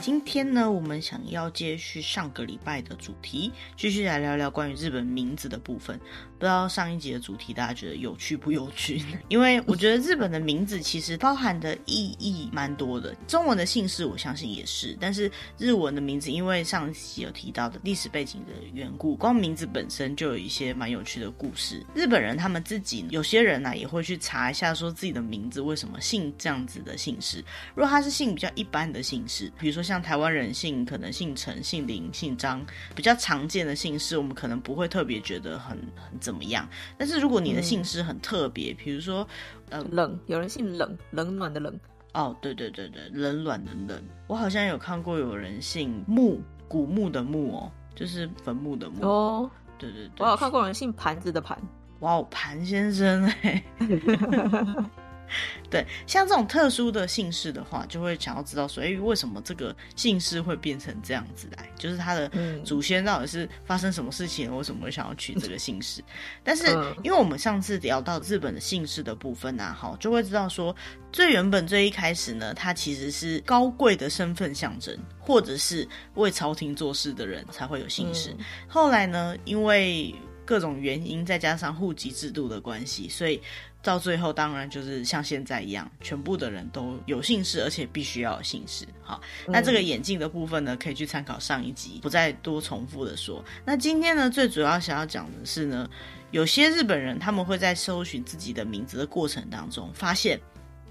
今天呢，我们想要接续上个礼拜的主题，继续来聊聊关于日本名字的部分。不知道上一集的主题大家觉得有趣不有趣？因为我觉得日本的名字其实包含的意义蛮多的。中文的姓氏我相信也是，但是日文的名字，因为上一集有提到的历史背景的缘故，光名字本身就有一些蛮有趣的故事。日本人他们自己有些人呢、也会去查一下，说自己的名字为什么姓这样子的姓氏。如果他是姓比较一般的姓氏，比如说像台湾人姓可能姓陈、姓林、姓张，比较常见的姓氏，我们可能不会特别觉得很很怎么样。但是如果你的姓氏很特别，比、嗯、如说呃冷，有人姓冷，冷暖的冷。哦，对对对对，冷暖的冷。我好像有看过有人姓木，古墓的墓哦，就是坟墓的墓。哦，对对对。我有看过有人姓盘子的盘。哇哦，盘先生哎。对，像这种特殊的姓氏的话，就会想要知道说，哎，为什么这个姓氏会变成这样子来？就是他的祖先到底是发生什么事情，为什么会想要取这个姓氏？但是，因为我们上次聊到日本的姓氏的部分啊，好，就会知道说，最原本最一开始呢，它其实是高贵的身份象征，或者是为朝廷做事的人才会有姓氏。后来呢，因为各种原因，再加上户籍制度的关系，所以。到最后，当然就是像现在一样，全部的人都有姓氏，而且必须要有姓氏。好，那这个眼镜的部分呢，可以去参考上一集，不再多重复的说。那今天呢，最主要想要讲的是呢，有些日本人他们会在搜寻自己的名字的过程当中，发现，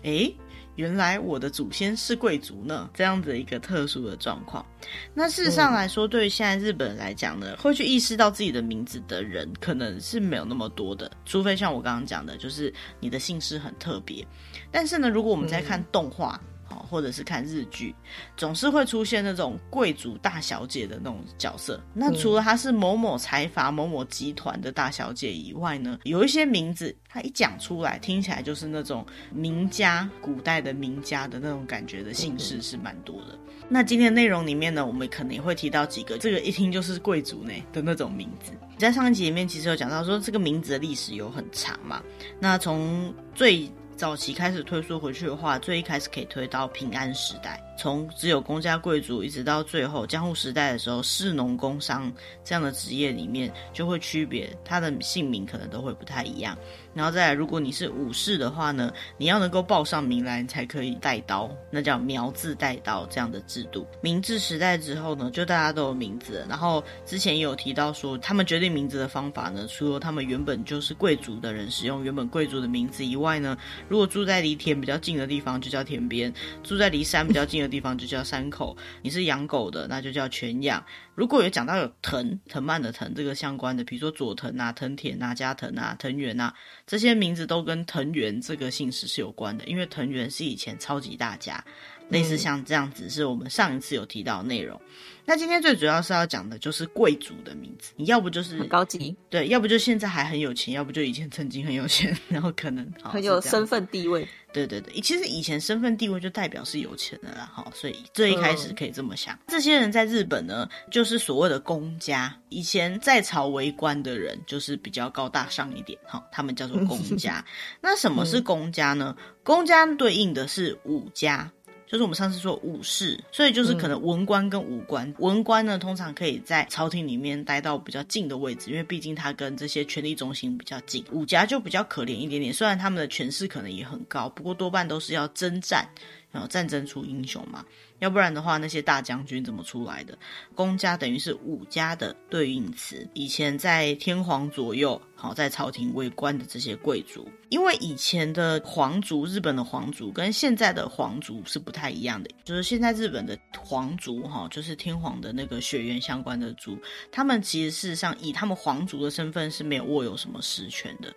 诶。原来我的祖先是贵族呢，这样子一个特殊的状况。那事实上来说，对于现在日本人来讲呢，会去意识到自己的名字的人，可能是没有那么多的，除非像我刚刚讲的，就是你的姓氏很特别。但是呢，如果我们在看动画。或者是看日剧，总是会出现那种贵族大小姐的那种角色。那除了她是某某财阀、某某集团的大小姐以外呢，有一些名字，她一讲出来，听起来就是那种名家、古代的名家的那种感觉的姓氏是蛮多的。那今天内容里面呢，我们可能也会提到几个，这个一听就是贵族呢的那种名字。在上一集里面，其实有讲到说，这个名字的历史有很长嘛。那从最早期开始推溯回去的话，最一开始可以推到平安时代。从只有公家贵族，一直到最后江户时代的时候，士农工商这样的职业里面就会区别，他的姓名可能都会不太一样。然后再来，如果你是武士的话呢，你要能够报上名来，你才可以带刀，那叫苗字带刀这样的制度。明治时代之后呢，就大家都有名字。然后之前也有提到说，他们决定名字的方法呢，除了他们原本就是贵族的人使用原本贵族的名字以外呢，如果住在离田比较近的地方，就叫田边；住在离山比较近的地方就叫山口，你是养狗的，那就叫犬养。如果有讲到有藤藤蔓的藤这个相关的，比如说佐藤啊、藤田啊、加藤啊、藤原啊，这些名字都跟藤原这个姓氏是有关的，因为藤原是以前超级大家。类似像这样子，是我们上一次有提到的内容。那今天最主要是要讲的就是贵族的名字，你要不就是很高级，对，要不就现在还很有钱，要不就以前曾经很有钱，然后可能很有身份地位。对对对，其实以前身份地位就代表是有钱的啦，哈，所以最一开始可以这么想。嗯。这些人在日本呢，就是所谓的公家，以前在朝为官的人，就是比较高大上一点，哈，他们叫做公家。那什么是公家呢？公家对应的是武家。就是我们上次说武士，所以就是可能文官跟武官。嗯、文官呢，通常可以在朝廷里面待到比较近的位置，因为毕竟他跟这些权力中心比较近。武家就比较可怜一点点，虽然他们的权势可能也很高，不过多半都是要征战，然后战争出英雄嘛。要不然的话，那些大将军怎么出来的？公家等于是武家的对应词。以前在天皇左右，好，在朝廷为官的这些贵族，因为以前的皇族，日本的皇族跟现在的皇族是不太一样的。就是现在日本的皇族，哈，就是天皇的那个血缘相关的族，他们其实事实上以他们皇族的身份是没有握有什么实权的。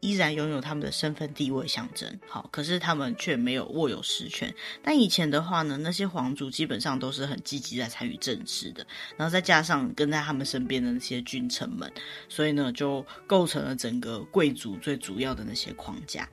依然拥有他们的身份地位象征，好，可是他们却没有握有实权。但以前的话呢，那些皇族基本上都是很积极在参与政治的，然后再加上跟在他们身边的那些君臣们，所以呢，就构成了整个贵族最主要的那些框架。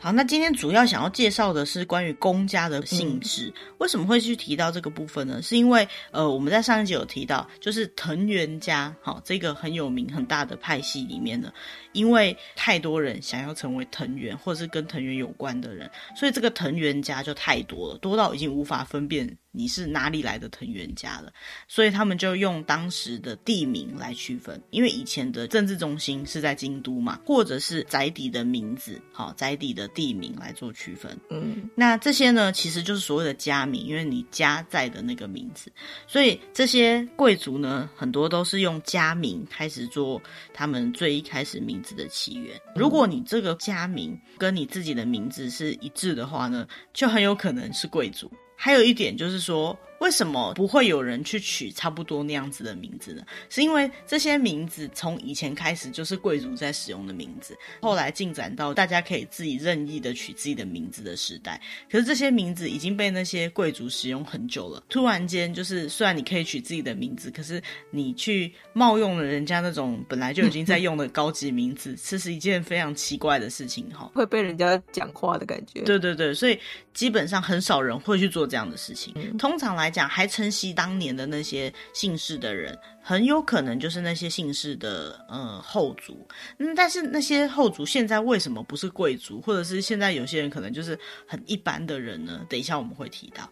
好，那今天主要想要介绍的是关于公家的性质。嗯、为什么会去提到这个部分呢？是因为呃，我们在上一集有提到，就是藤原家，好，这个很有名很大的派系里面呢，因为太多人想要成为藤原，或者是跟藤原有关的人，所以这个藤原家就太多了，多到已经无法分辨你是哪里来的藤原家了。所以他们就用当时的地名来区分，因为以前的政治中心是在京都嘛，或者是宅邸的名字，好，宅邸的。地名来做区分，嗯，那这些呢，其实就是所谓的家名，因为你家在的那个名字，所以这些贵族呢，很多都是用家名开始做他们最一开始名字的起源。如果你这个家名跟你自己的名字是一致的话呢，就很有可能是贵族。还有一点就是说，为什么不会有人去取差不多那样子的名字呢？是因为这些名字从以前开始就是贵族在使用的名字，后来进展到大家可以自己任意的取自己的名字的时代。可是这些名字已经被那些贵族使用很久了，突然间就是虽然你可以取自己的名字，可是你去冒用了人家那种本来就已经在用的高级名字，这是一件非常奇怪的事情哈，会被人家讲话的感觉。对对对，所以基本上很少人会去做这样的事情。通常来讲，还承袭当年的那些姓氏的人，很有可能就是那些姓氏的呃后族。嗯，但是那些后族现在为什么不是贵族，或者是现在有些人可能就是很一般的人呢？等一下我们会提到。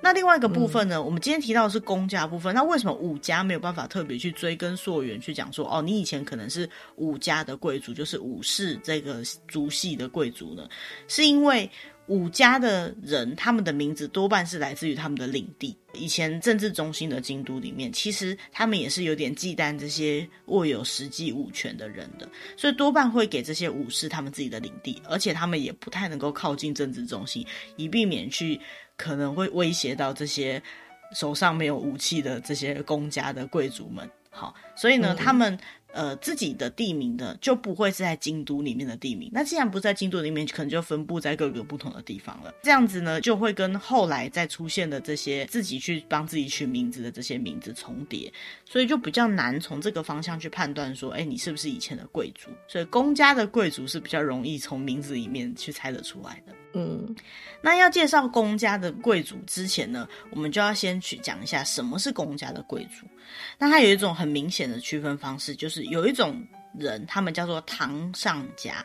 那另外一个部分呢，嗯、我们今天提到的是公家部分。那为什么武家没有办法特别去追根溯源去讲说，哦，你以前可能是武家的贵族，就是武士这个族系的贵族呢？是因为。武家的人，他们的名字多半是来自于他们的领地。以前政治中心的京都里面，其实他们也是有点忌惮这些握有实际武权的人的，所以多半会给这些武士他们自己的领地，而且他们也不太能够靠近政治中心，以避免去可能会威胁到这些手上没有武器的这些公家的贵族们。好，所以呢，嗯、他们。呃，自己的地名的就不会是在京都里面的地名。那既然不是在京都里面，可能就分布在各个不同的地方了。这样子呢，就会跟后来再出现的这些自己去帮自己取名字的这些名字重叠，所以就比较难从这个方向去判断说，哎，你是不是以前的贵族？所以公家的贵族是比较容易从名字里面去猜得出来的。嗯，那要介绍公家的贵族之前呢，我们就要先去讲一下什么是公家的贵族。那它有一种很明显的区分方式，就是有一种人，他们叫做堂上家。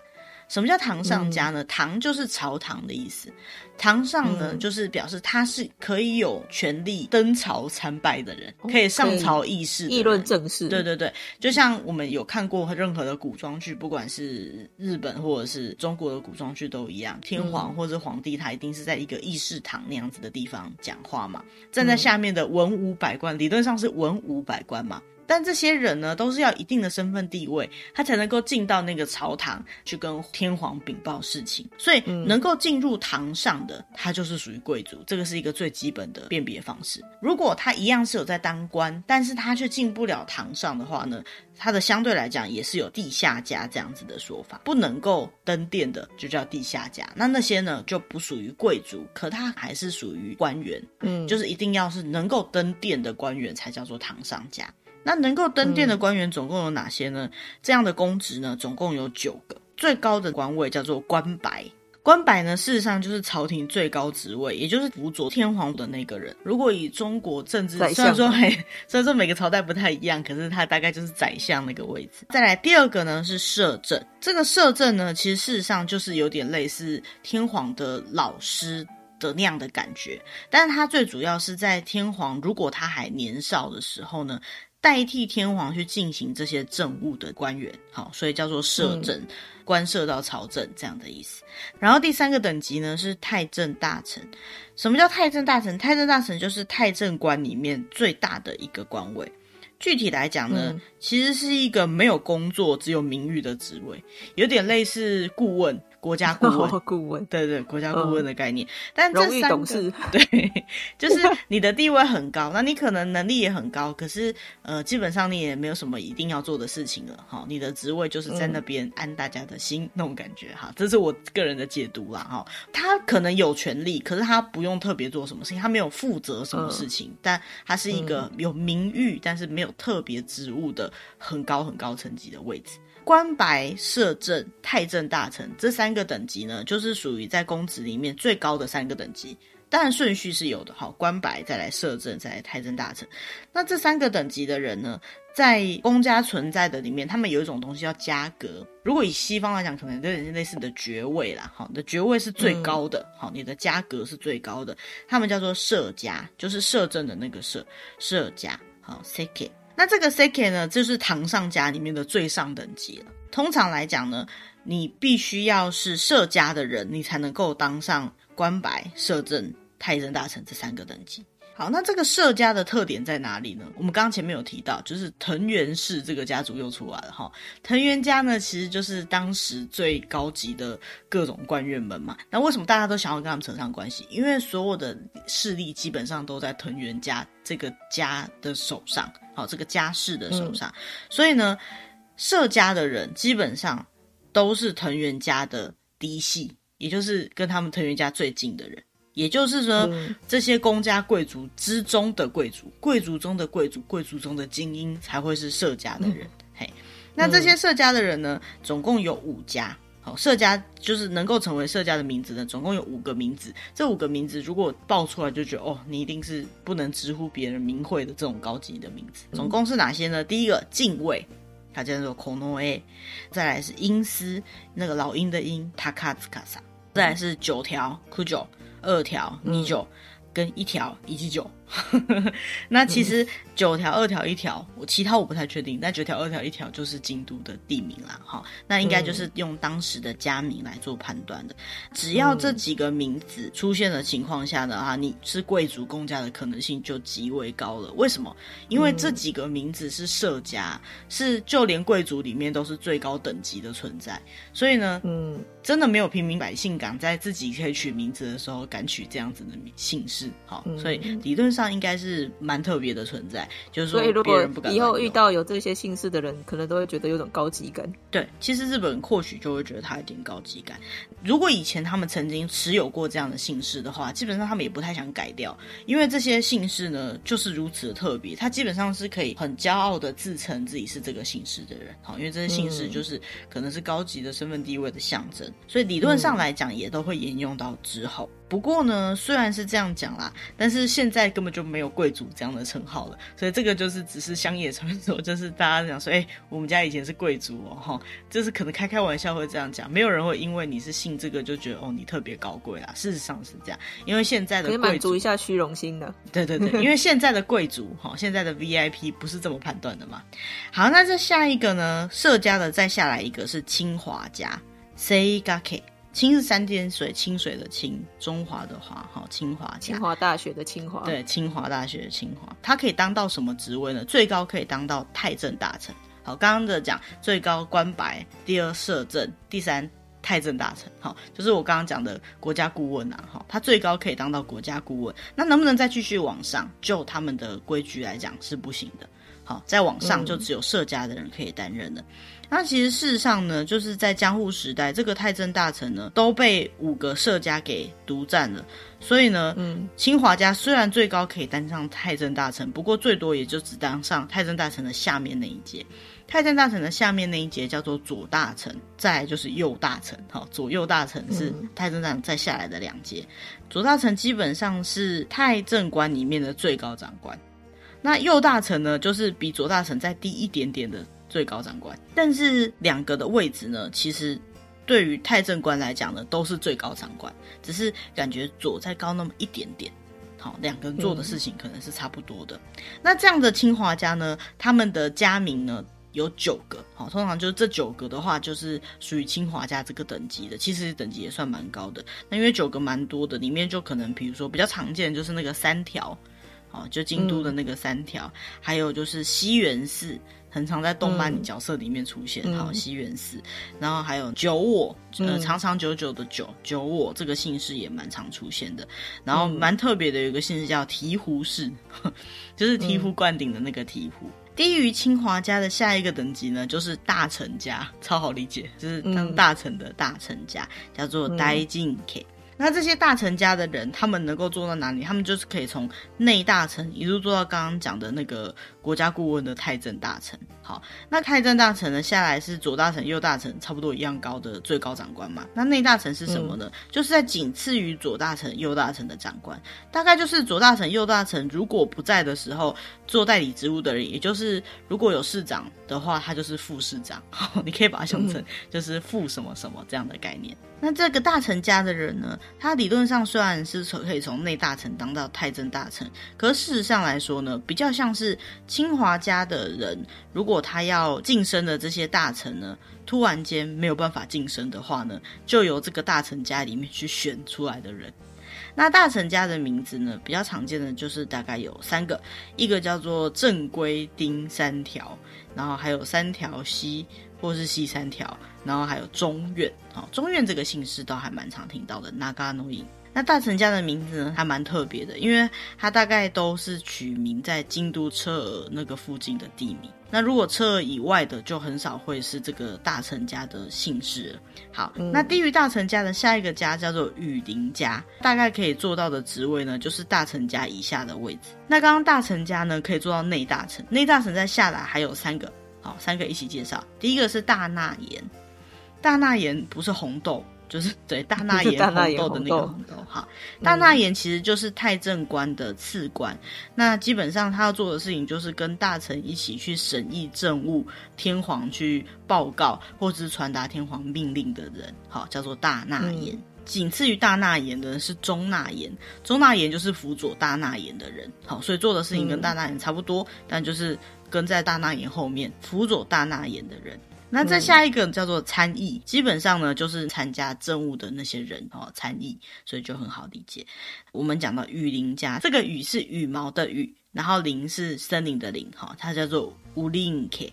什么叫堂上家呢？堂就是朝堂的意思，堂上呢就是表示他是可以有权利登朝参拜的人，可以上朝议事、议论政事。对对对，就像我们有看过任何的古装剧，不管是日本或者是中国的古装剧都一样，天皇或者皇帝他一定是在一个议事堂那样子的地方讲话嘛，站在下面的文武百官，理论上是文武百官嘛。但这些人呢，都是要一定的身份地位，他才能够进到那个朝堂去跟天皇禀报事情。所以，能够进入堂上的，他就是属于贵族。这个是一个最基本的辨别方式。如果他一样是有在当官，但是他却进不了堂上的话呢，他的相对来讲也是有地下家这样子的说法，不能够登殿的就叫地下家。那那些呢就不属于贵族，可他还是属于官员。嗯，就是一定要是能够登殿的官员才叫做堂上家。那能够登殿的官员总共有哪些呢？嗯、这样的公职呢，总共有九个。最高的官位叫做官白，官白呢，事实上就是朝廷最高职位，也就是辅佐天皇的那个人。如果以中国政治，虽然说嘿，虽然说每个朝代不太一样，可是他大概就是宰相那个位置。再来第二个呢是摄政，这个摄政呢，其实事实上就是有点类似天皇的老师的那样的感觉，但是他最主要是在天皇如果他还年少的时候呢。代替天皇去进行这些政务的官员，好，所以叫做摄政，嗯、官摄到朝政这样的意思。然后第三个等级呢是太政大臣。什么叫太政大臣？太政大臣就是太政官里面最大的一个官位。具体来讲呢，嗯、其实是一个没有工作、只有名誉的职位，有点类似顾问。国家顾问，顾问，对对，国家顾问的概念。嗯、但这三个董事，对，就是你的地位很高，那你可能能力也很高，可是呃，基本上你也没有什么一定要做的事情了。哈，你的职位就是在那边安大家的心、嗯、那种感觉。哈，这是我个人的解读啦。哈，他可能有权利，可是他不用特别做什么事情，他没有负责什么事情，嗯、但他是一个有名誉，但是没有特别职务的很高很高层级的位置。官白、摄政、太政大臣这三个等级呢，就是属于在公职里面最高的三个等级。当然顺序是有的，好，官白再来摄政，再来太政大臣。那这三个等级的人呢，在公家存在的里面，他们有一种东西叫家格。如果以西方来讲，可能有点类似的爵位啦，好，你的爵位是最高的，好，你的家格是最高的，他们叫做摄家，就是摄政的那个摄，摄家，好，seke。那这个 seke 呢，就是堂上家里面的最上等级了。通常来讲呢，你必须要是社家的人，你才能够当上官白、摄政。太政大臣这三个等级，好，那这个社家的特点在哪里呢？我们刚刚前面有提到，就是藤原氏这个家族又出来了哈。藤原家呢，其实就是当时最高级的各种官员们嘛。那为什么大家都想要跟他们扯上关系？因为所有的势力基本上都在藤原家这个家的手上，好，这个家世的手上。嗯、所以呢，社家的人基本上都是藤原家的嫡系，也就是跟他们藤原家最近的人。也就是说，嗯、这些公家贵族之中的贵族，贵族中的贵族，贵族中的精英，才会是社家的人。嗯、嘿，那这些社家的人呢，总共有五家。好，社家就是能够成为社家的名字呢，总共有五个名字。这五个名字如果报出来，就觉得哦，你一定是不能直呼别人名讳的这种高级的名字。总共是哪些呢？第一个敬畏，它叫做 Konoe，再来是鹰司，那个老鹰的鹰，Takatsukasa，再来是九条，Kujo。二条米酒，跟一条一七九。那其实九条、二条、一条，我其他我不太确定。但九条、二条、一条就是京都的地名啦，哈。那应该就是用当时的家名来做判断的。只要这几个名字出现的情况下呢，哈，你是贵族公家的可能性就极为高了。为什么？因为这几个名字是社家，是就连贵族里面都是最高等级的存在。所以呢，嗯，真的没有平民百姓敢在自己可以取名字的时候敢取这样子的姓氏，好，所以理论上。上应该是蛮特别的存在，就是说，别人不敢。以后遇到有这些姓氏的人，可能都会觉得有种高级感。对，其实日本人或许就会觉得他有点高级感。如果以前他们曾经持有过这样的姓氏的话，基本上他们也不太想改掉，因为这些姓氏呢就是如此的特别，他基本上是可以很骄傲的自称自己是这个姓氏的人。好，因为这些姓氏就是可能是高级的身份地位的象征，所以理论上来讲也都会沿用到之后。不过呢，虽然是这样讲啦，但是现在根本就没有贵族这样的称号了，所以这个就是只是乡野传说，就是大家讲说，哎、欸，我们家以前是贵族哦，哈，就是可能开开玩笑会这样讲，没有人会因为你是姓这个就觉得哦你特别高贵啦。事实上是这样，因为现在的贵族可以满足一下虚荣心的，对对对，因为 现在的贵族哈，现在的 VIP 不是这么判断的嘛。好，那这下一个呢，社家的再下来一个是清华家，Seigake。清是三点水，清水的清，中华的华，哈，清华。清华大学的清华。对，清华大学的清华，他可以当到什么职位呢？最高可以当到太政大臣。好，刚刚的讲最高官白，第二摄政，第三太政大臣。好，就是我刚刚讲的国家顾问啊。哈，他最高可以当到国家顾问。那能不能再继续往上？就他们的规矩来讲是不行的。好，再往上就只有社家的人可以担任了。嗯那其实事实上呢，就是在江户时代，这个太政大臣呢都被五个社家给独占了。所以呢，嗯，清华家虽然最高可以当上太政大臣，不过最多也就只当上太政大臣的下面那一届。太政大臣的下面那一节叫做左大臣，再来就是右大臣。好，左右大臣是太政大臣再下来的两节。左大臣基本上是太政官里面的最高长官，那右大臣呢，就是比左大臣再低一点点的。最高长官，但是两个的位置呢，其实对于太政官来讲呢，都是最高长官，只是感觉左再高那么一点点。好，两个人做的事情可能是差不多的。嗯、那这样的清华家呢，他们的家名呢有九个。好，通常就是这九个的话，就是属于清华家这个等级的。其实等级也算蛮高的。那因为九个蛮多的，里面就可能比如说比较常见就是那个三条，好，就京都的那个三条，嗯、还有就是西园寺。很常在动漫角色里面出现，好、嗯，西园寺，然后还有久我，呃，长长久久的久，久我这个姓氏也蛮常出现的。然后蛮特别的，有一个姓氏叫醍醐氏，就是醍醐灌顶的那个醍醐。嗯、低于清华家的下一个等级呢，就是大臣家，超好理解，就是当大臣的大臣家，叫做呆进 K。那这些大臣家的人，他们能够做到哪里？他们就是可以从内大臣一路做到刚刚讲的那个国家顾问的太政大臣。好，那太政大臣呢，下来是左大臣、右大臣差不多一样高的最高长官嘛。那内大臣是什么呢？嗯、就是在仅次于左大臣、右大臣的长官，大概就是左大臣、右大臣如果不在的时候做代理职务的人，也就是如果有市长的话，他就是副市长。好，你可以把它想成就是副什么什么这样的概念。那这个大臣家的人呢，他理论上虽然是从可以从内大臣当到太政大臣，可事实上来说呢，比较像是清华家的人，如果他要晋升的这些大臣呢，突然间没有办法晋升的话呢，就由这个大臣家里面去选出来的人。那大臣家的名字呢，比较常见的就是大概有三个，一个叫做正规丁三条，然后还有三条西。或是西三条，然后还有中院，哦，中院这个姓氏倒还蛮常听到的。Naganoin，那大臣家的名字呢，还蛮特别的，因为它大概都是取名在京都车尔那个附近的地名。那如果车尔以外的，就很少会是这个大臣家的姓氏。好，嗯、那低于大臣家的下一个家叫做羽林家，大概可以做到的职位呢，就是大臣家以下的位置。那刚刚大臣家呢，可以做到内大臣，内大臣再下来还有三个。好，三个一起介绍。第一个是大纳言，大纳言不是红豆，就是 对大 纳言红豆的那个红豆。哈，大纳言其实就是太政官的次官。嗯、那基本上他要做的事情就是跟大臣一起去审议政务，天皇去报告或者是传达天皇命令的人。好，叫做大纳言。嗯、仅次于大纳言的人是中纳言，中纳言就是辅佐大纳言的人。好，所以做的事情跟大纳言差不多，嗯、但就是。跟在大纳言后面辅佐大纳言的人，那再下一个叫做参议，嗯、基本上呢就是参加政务的那些人哦，参议，所以就很好理解。我们讲到羽林家，这个羽是羽毛的羽，然后林是森林的林，哈，它叫做乌林 K。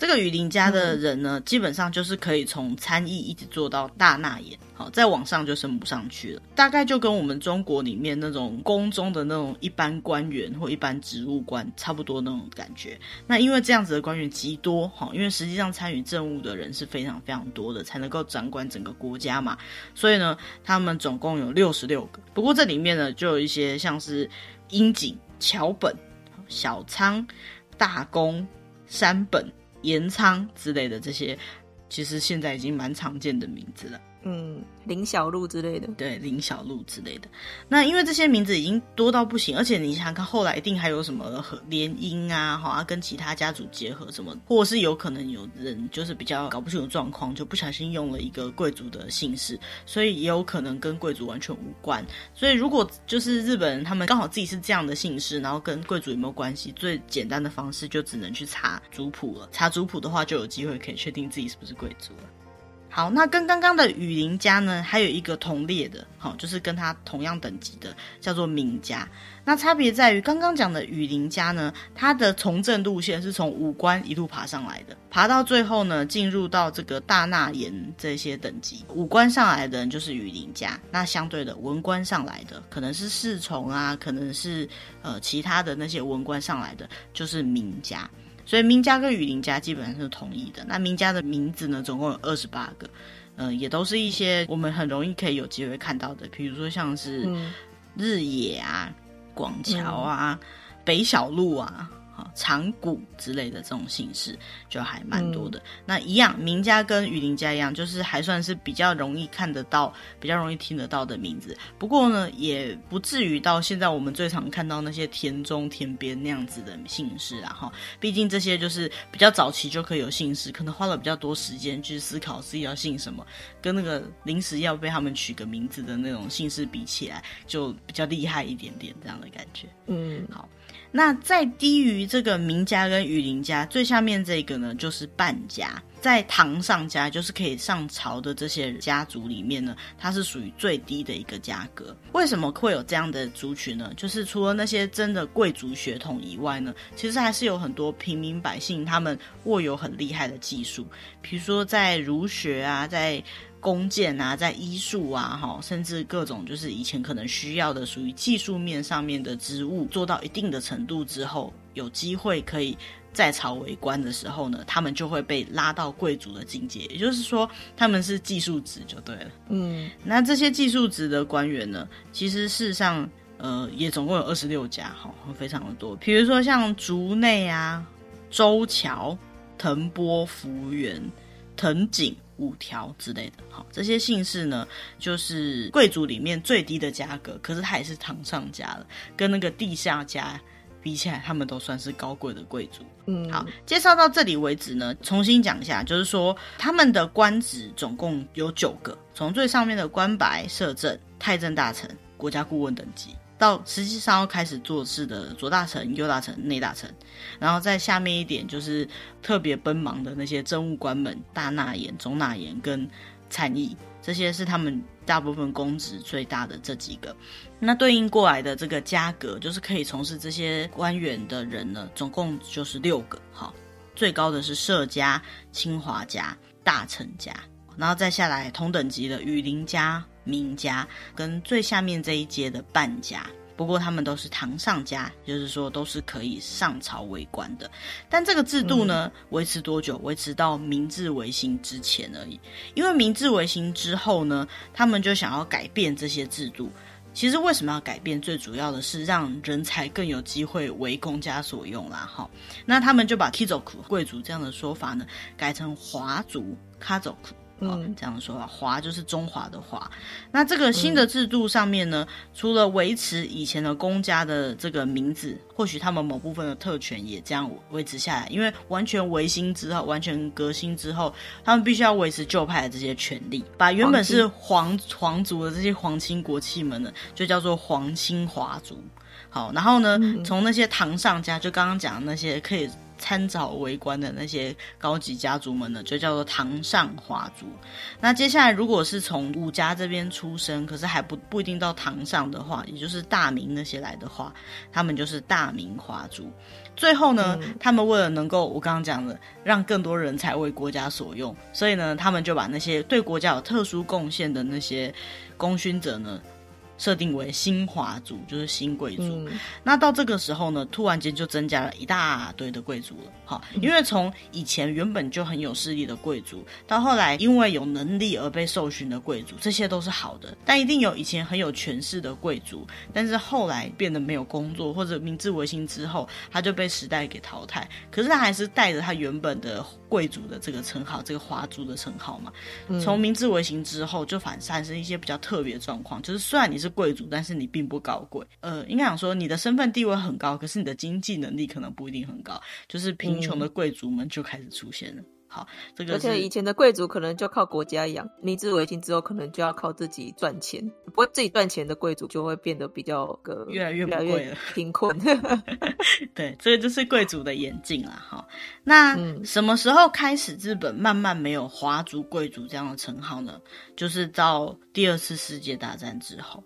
这个雨林家的人呢，嗯、基本上就是可以从参议一直做到大纳言，好，再往上就升不上去了。大概就跟我们中国里面那种宫中的那种一般官员或一般职务官差不多那种感觉。那因为这样子的官员极多，哈，因为实际上参与政务的人是非常非常多的，才能够掌管整个国家嘛。所以呢，他们总共有六十六个。不过这里面呢，就有一些像是樱井、桥本、小仓、大宫、山本。盐仓之类的这些，其实现在已经蛮常见的名字了。嗯，林小璐之类的，对，林小璐之类的。那因为这些名字已经多到不行，而且你想看，后来一定还有什么和联姻啊，好啊，跟其他家族结合什么，或是有可能有人就是比较搞不清楚状况，就不小心用了一个贵族的姓氏，所以也有可能跟贵族完全无关。所以如果就是日本人他们刚好自己是这样的姓氏，然后跟贵族有没有关系，最简单的方式就只能去查族谱了。查族谱的话，就有机会可以确定自己是不是贵族了。好，那跟刚刚的羽林家呢，还有一个同列的，好，就是跟他同样等级的，叫做名家。那差别在于，刚刚讲的羽林家呢，它的从政路线是从武官一路爬上来的，爬到最后呢，进入到这个大纳言这些等级。武官上来的人就是羽林家，那相对的文官上来的，可能是侍从啊，可能是呃其他的那些文官上来的，就是名家。所以名家跟雨林家基本上是同一的。那名家的名字呢，总共有二十八个，嗯、呃，也都是一些我们很容易可以有机会看到的，比如说像是日野啊、广桥啊、嗯、北小路啊。长谷之类的这种姓氏就还蛮多的。嗯、那一样，名家跟雨林家一样，就是还算是比较容易看得到、比较容易听得到的名字。不过呢，也不至于到现在我们最常看到那些田中、田边那样子的姓氏啊。哈，毕竟这些就是比较早期就可以有姓氏，可能花了比较多时间去思考自己要姓什么，跟那个临时要被他们取个名字的那种姓氏比起来，就比较厉害一点点这样的感觉。嗯，好。那再低于这个名家跟羽林家，最下面这个呢，就是半家，在堂上家，就是可以上朝的这些家族里面呢，它是属于最低的一个价格。为什么会有这样的族群呢？就是除了那些真的贵族血统以外呢，其实还是有很多平民百姓，他们握有很厉害的技术，比如说在儒学啊，在。弓箭啊，在医术啊，哈，甚至各种就是以前可能需要的属于技术面上面的职务，做到一定的程度之后，有机会可以在朝为官的时候呢，他们就会被拉到贵族的境界，也就是说他们是技术职就对了。嗯，那这些技术职的官员呢，其实事实上，呃，也总共有二十六家，哈，非常的多。比如说像竹内啊、周桥、藤波、福原、藤井、五条之类的，好，这些姓氏呢，就是贵族里面最低的价格，可是他也是堂上家了，跟那个地下家。比起来，他们都算是高贵的贵族。嗯，好，介绍到这里为止呢，重新讲一下，就是说他们的官职总共有九个，从最上面的官白、摄政、太政大臣、国家顾问等级，到实际上要开始做事的左大臣、右大臣、内大臣，然后在下面一点就是特别奔忙的那些政务官们，大纳言、中纳言跟参议。这些是他们大部分公职最大的这几个，那对应过来的这个家格，就是可以从事这些官员的人呢，总共就是六个。好，最高的是摄家、清华家、大臣家，然后再下来同等级的羽林家、名家，跟最下面这一阶的半家。不过他们都是堂上家，就是说都是可以上朝为官的。但这个制度呢，维持多久？维持到明治维新之前而已。因为明治维新之后呢，他们就想要改变这些制度。其实为什么要改变？最主要的是让人才更有机会为公家所用啦。哈，那他们就把 kizoku 贵族这样的说法呢，改成华族 kazoku。嗯，这样说啊，华就是中华的华。那这个新的制度上面呢，嗯、除了维持以前的公家的这个名字，或许他们某部分的特权也这样维持下来。因为完全维新之后，完全革新之后，他们必须要维持旧派的这些权利，把原本是皇皇族的这些皇亲国戚们呢，就叫做皇亲华族。好，然后呢，嗯、从那些堂上家，就刚刚讲的那些可以。参照为官的那些高级家族们呢，就叫做堂上华族。那接下来，如果是从武家这边出生，可是还不不一定到堂上的话，也就是大明那些来的话，他们就是大明华族。最后呢，嗯、他们为了能够我刚刚讲的，让更多人才为国家所用，所以呢，他们就把那些对国家有特殊贡献的那些功勋者呢。设定为新华族，就是新贵族。嗯、那到这个时候呢，突然间就增加了一大堆的贵族了。好，因为从以前原本就很有势力的贵族，到后来因为有能力而被授勋的贵族，这些都是好的。但一定有以前很有权势的贵族，但是后来变得没有工作，或者明治维新之后，他就被时代给淘汰。可是他还是带着他原本的贵族的这个称号，这个华族的称号嘛。从明治维新之后，就反产生一些比较特别的状况，就是虽然你是。贵族，但是你并不高贵。呃，应该讲说，你的身份地位很高，可是你的经济能力可能不一定很高。就是贫穷的贵族们就开始出现了。嗯好，这个而且以前的贵族可能就靠国家养，明治维新之后可能就要靠自己赚钱。不过自己赚钱的贵族就会变得比较个越来越不贵了，贫困。对，这个就是贵族的眼镜啦。哈，那什么时候开始日本慢慢没有华族贵族这样的称号呢？就是到第二次世界大战之后。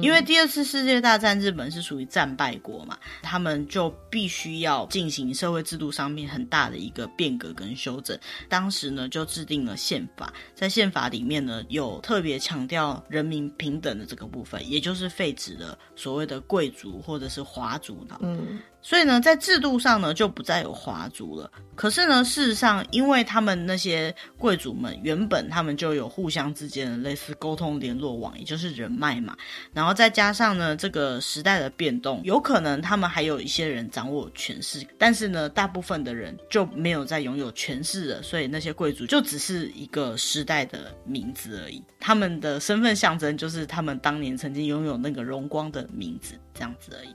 因为第二次世界大战，日本是属于战败国嘛，他们就必须要进行社会制度上面很大的一个变革跟修正。当时呢，就制定了宪法，在宪法里面呢，有特别强调人民平等的这个部分，也就是废止了所谓的贵族或者是华族的。嗯。所以呢，在制度上呢，就不再有华族了。可是呢，事实上，因为他们那些贵族们原本他们就有互相之间的类似沟通联络网，也就是人脉嘛。然后再加上呢，这个时代的变动，有可能他们还有一些人掌握权势，但是呢，大部分的人就没有再拥有权势了。所以那些贵族就只是一个时代的名字而已，他们的身份象征就是他们当年曾经拥有那个荣光的名字，这样子而已。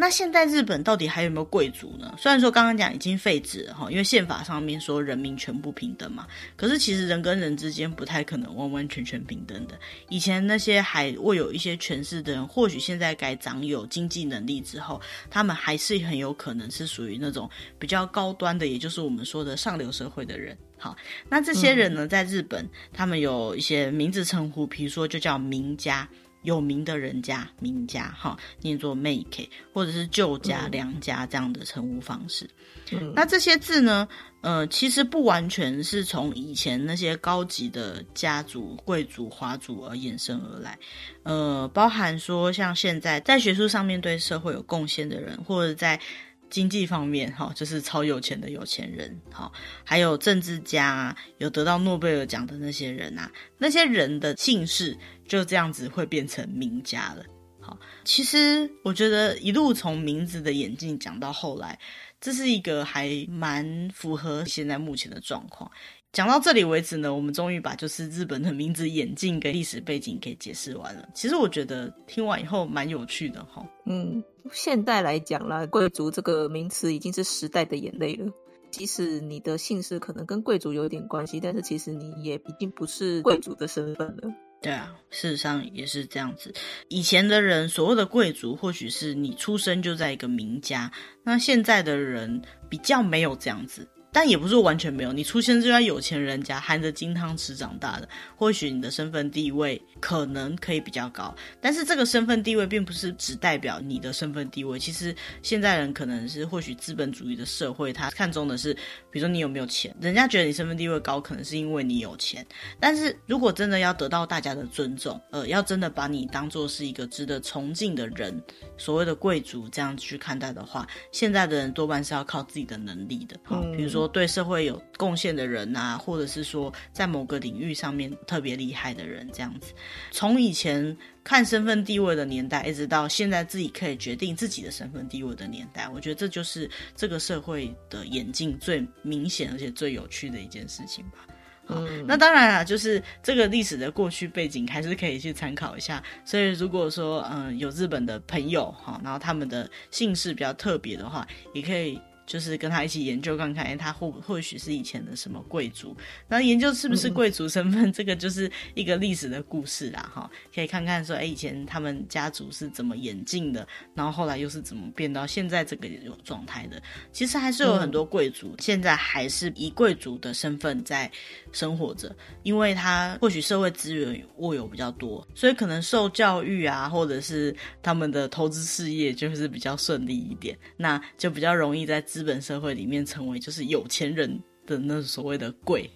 那现在日本到底还有没有贵族呢？虽然说刚刚讲已经废止了哈，因为宪法上面说人民全部平等嘛，可是其实人跟人之间不太可能完完全全平等的。以前那些还握有一些权势的人，或许现在改掌有经济能力之后，他们还是很有可能是属于那种比较高端的，也就是我们说的上流社会的人。好，那这些人呢，在日本他们有一些名字称呼，比如说就叫名家。有名的人家，名家哈，念作 make，或者是旧家、良家这样的称呼方式。嗯、那这些字呢，呃，其实不完全是从以前那些高级的家族、贵族、华族而衍生而来，呃，包含说像现在在学术上面对社会有贡献的人，或者在经济方面，哈，就是超有钱的有钱人，哈，还有政治家，有得到诺贝尔奖的那些人啊，那些人的姓氏就这样子会变成名家了。好，其实我觉得一路从名字的演进讲到后来，这是一个还蛮符合现在目前的状况。讲到这里为止呢，我们终于把就是日本的名字演进跟历史背景给解释完了。其实我觉得听完以后蛮有趣的哈。嗯，现代来讲啦，贵族这个名词已经是时代的眼泪了。即使你的姓氏可能跟贵族有点关系，但是其实你也已经不是贵族的身份了。对啊，事实上也是这样子。以前的人所谓的贵族，或许是你出生就在一个名家，那现在的人比较没有这样子。但也不是完全没有，你出生就在有钱人家，含着金汤匙长大的，或许你的身份地位可能可以比较高。但是这个身份地位并不是只代表你的身份地位。其实现在人可能是或许资本主义的社会，他看重的是，比如说你有没有钱。人家觉得你身份地位高，可能是因为你有钱。但是如果真的要得到大家的尊重，呃，要真的把你当做是一个值得崇敬的人，所谓的贵族这样去看待的话，现在的人多半是要靠自己的能力的。好，比如说。对社会有贡献的人啊，或者是说在某个领域上面特别厉害的人，这样子。从以前看身份地位的年代，一直到现在自己可以决定自己的身份地位的年代，我觉得这就是这个社会的演进最明显而且最有趣的一件事情吧。嗯，那当然啦，就是这个历史的过去背景还是可以去参考一下。所以如果说嗯有日本的朋友哈，然后他们的姓氏比较特别的话，也可以。就是跟他一起研究看看，哎，他或或许是以前的什么贵族，那研究是不是贵族身份，嗯、这个就是一个历史的故事啦，哈，可以看看说，哎，以前他们家族是怎么演进的，然后后来又是怎么变到现在这个状态的。其实还是有很多贵族，嗯、现在还是以贵族的身份在生活着，因为他或许社会资源握有比较多，所以可能受教育啊，或者是他们的投资事业就是比较顺利一点，那就比较容易在。资本社会里面成为就是有钱人的那所谓的贵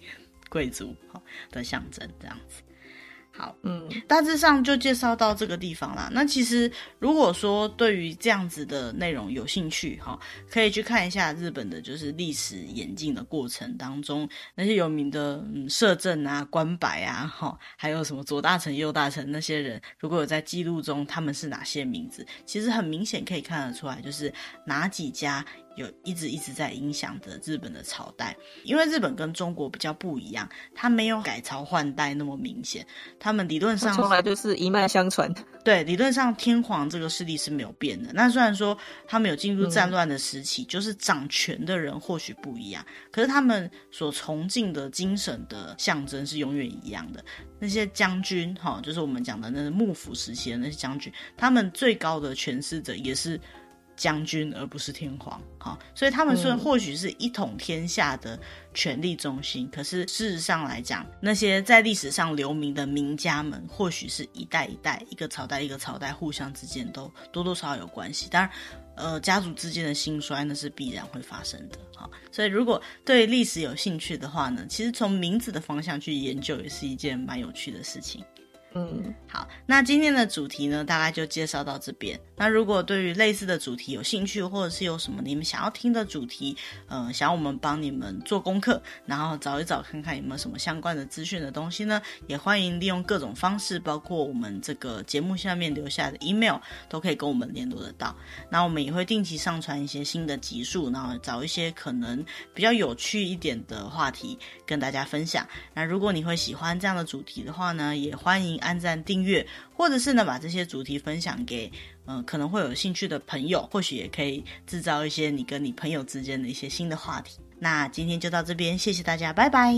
贵族哈的象征这样子，好，嗯，大致上就介绍到这个地方啦。那其实如果说对于这样子的内容有兴趣哈，可以去看一下日本的就是历史演进的过程当中那些有名的嗯摄政啊、官白啊哈，还有什么左大臣、右大臣那些人，如果有在记录中他们是哪些名字，其实很明显可以看得出来，就是哪几家。有一直一直在影响着日本的朝代，因为日本跟中国比较不一样，它没有改朝换代那么明显，他们理论上从来就是一脉相传。对，理论上天皇这个势力是没有变的。那虽然说他们有进入战乱的时期，嗯、就是掌权的人或许不一样，可是他们所崇敬的精神的象征是永远一样的。那些将军，哈，就是我们讲的那个幕府时期的那些将军，他们最高的诠释者也是。将军而不是天皇，好，所以他们说或许是一统天下的权力中心，嗯、可是事实上来讲，那些在历史上留名的名家们，或许是一代一代、一个朝代一个朝代互相之间都多多少少有关系。当然，呃，家族之间的兴衰那是必然会发生的，好，所以如果对历史有兴趣的话呢，其实从名字的方向去研究也是一件蛮有趣的事情。嗯，好，那今天的主题呢，大概就介绍到这边。那如果对于类似的主题有兴趣，或者是有什么你们想要听的主题，呃，想要我们帮你们做功课，然后找一找看看有没有什么相关的资讯的东西呢，也欢迎利用各种方式，包括我们这个节目下面留下的 email，都可以跟我们联络得到。那我们也会定期上传一些新的集数，然后找一些可能比较有趣一点的话题跟大家分享。那如果你会喜欢这样的主题的话呢，也欢迎。按赞、订阅，或者是呢，把这些主题分享给嗯、可能会有兴趣的朋友，或许也可以制造一些你跟你朋友之间的一些新的话题。那今天就到这边，谢谢大家，拜拜，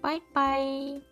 拜拜。